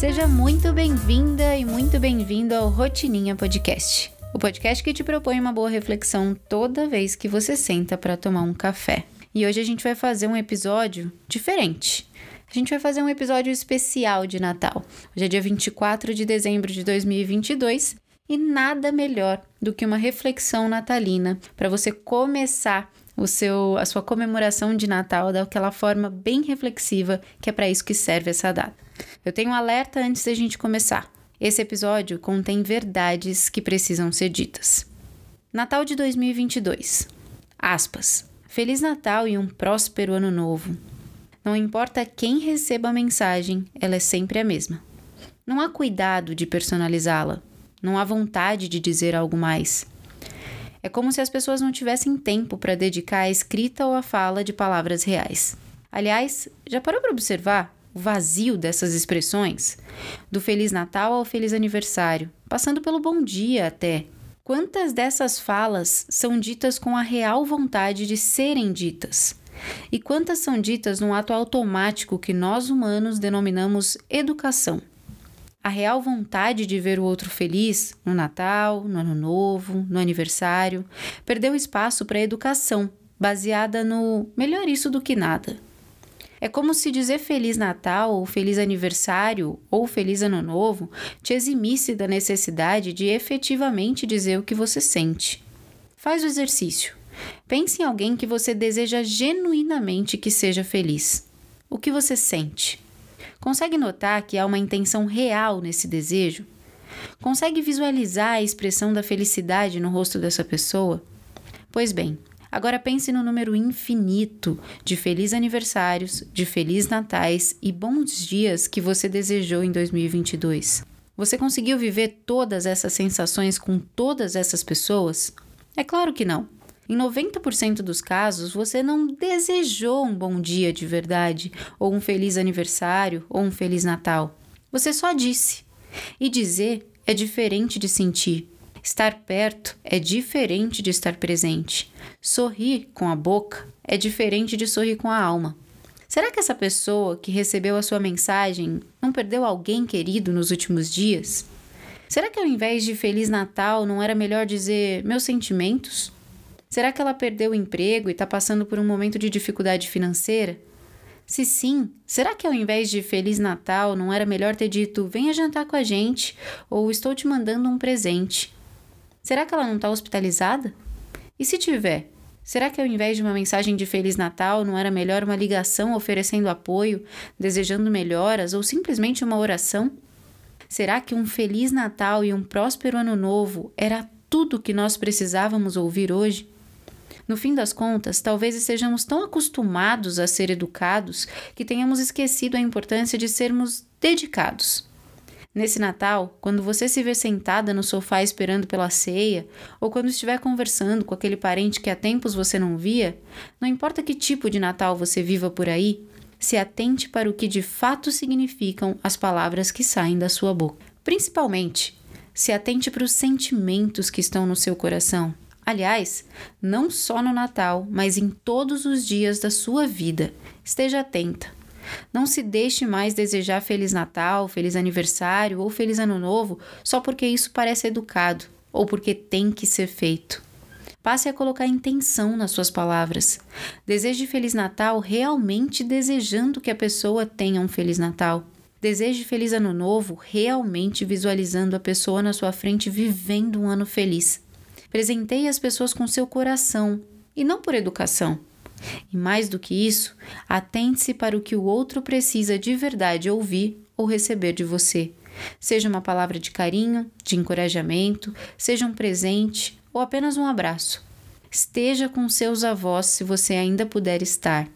Seja muito bem-vinda e muito bem-vindo ao Rotininha Podcast. O podcast que te propõe uma boa reflexão toda vez que você senta para tomar um café. E hoje a gente vai fazer um episódio diferente. A gente vai fazer um episódio especial de Natal. Hoje é dia 24 de dezembro de 2022 e nada melhor do que uma reflexão natalina para você começar o seu, a sua comemoração de Natal daquela forma bem reflexiva, que é para isso que serve essa data. Eu tenho um alerta antes da gente começar. Esse episódio contém verdades que precisam ser ditas. Natal de 2022. Aspas. Feliz Natal e um próspero Ano Novo. Não importa quem receba a mensagem, ela é sempre a mesma. Não há cuidado de personalizá-la. Não há vontade de dizer algo mais. É como se as pessoas não tivessem tempo para dedicar à escrita ou à fala de palavras reais. Aliás, já parou para observar o vazio dessas expressões? Do Feliz Natal ao Feliz Aniversário, passando pelo Bom Dia até. Quantas dessas falas são ditas com a real vontade de serem ditas? E quantas são ditas num ato automático que nós humanos denominamos educação? A real vontade de ver o outro feliz no Natal, no Ano Novo, no aniversário, perdeu espaço para a educação, baseada no melhor isso do que nada. É como se dizer Feliz Natal, ou Feliz Aniversário, ou Feliz Ano Novo te eximisse da necessidade de efetivamente dizer o que você sente. Faz o exercício. Pense em alguém que você deseja genuinamente que seja feliz. O que você sente? Consegue notar que há uma intenção real nesse desejo? Consegue visualizar a expressão da felicidade no rosto dessa pessoa? Pois bem, agora pense no número infinito de feliz aniversários, de feliz natais e bons dias que você desejou em 2022. Você conseguiu viver todas essas sensações com todas essas pessoas? É claro que não. Em 90% dos casos, você não desejou um bom dia de verdade, ou um feliz aniversário, ou um feliz Natal. Você só disse. E dizer é diferente de sentir. Estar perto é diferente de estar presente. Sorrir com a boca é diferente de sorrir com a alma. Será que essa pessoa que recebeu a sua mensagem não perdeu alguém querido nos últimos dias? Será que ao invés de Feliz Natal não era melhor dizer meus sentimentos? Será que ela perdeu o emprego e está passando por um momento de dificuldade financeira? Se sim, será que ao invés de Feliz Natal não era melhor ter dito venha jantar com a gente ou estou te mandando um presente? Será que ela não está hospitalizada? E se tiver, será que ao invés de uma mensagem de Feliz Natal não era melhor uma ligação oferecendo apoio, desejando melhoras ou simplesmente uma oração? Será que um Feliz Natal e um próspero Ano Novo era tudo o que nós precisávamos ouvir hoje? No fim das contas, talvez estejamos tão acostumados a ser educados que tenhamos esquecido a importância de sermos dedicados. Nesse Natal, quando você se vê sentada no sofá esperando pela ceia, ou quando estiver conversando com aquele parente que há tempos você não via, não importa que tipo de Natal você viva por aí, se atente para o que de fato significam as palavras que saem da sua boca. Principalmente, se atente para os sentimentos que estão no seu coração. Aliás, não só no Natal, mas em todos os dias da sua vida. Esteja atenta. Não se deixe mais desejar Feliz Natal, Feliz Aniversário ou Feliz Ano Novo só porque isso parece educado ou porque tem que ser feito. Passe a colocar intenção nas suas palavras. Deseje Feliz Natal realmente desejando que a pessoa tenha um Feliz Natal. Deseje Feliz Ano Novo realmente visualizando a pessoa na sua frente vivendo um ano feliz. Presenteie as pessoas com seu coração e não por educação. E mais do que isso, atente-se para o que o outro precisa de verdade ouvir ou receber de você. Seja uma palavra de carinho, de encorajamento, seja um presente ou apenas um abraço. Esteja com seus avós se você ainda puder estar.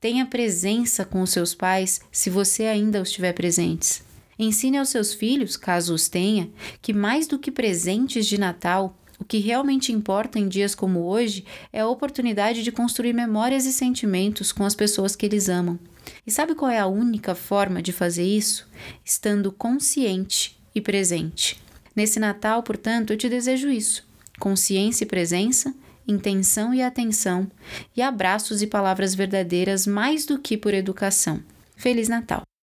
Tenha presença com seus pais se você ainda os tiver presentes. Ensine aos seus filhos, caso os tenha, que mais do que presentes de Natal, o que realmente importa em dias como hoje é a oportunidade de construir memórias e sentimentos com as pessoas que eles amam. E sabe qual é a única forma de fazer isso? Estando consciente e presente. Nesse Natal, portanto, eu te desejo isso: consciência e presença, intenção e atenção, e abraços e palavras verdadeiras mais do que por educação. Feliz Natal!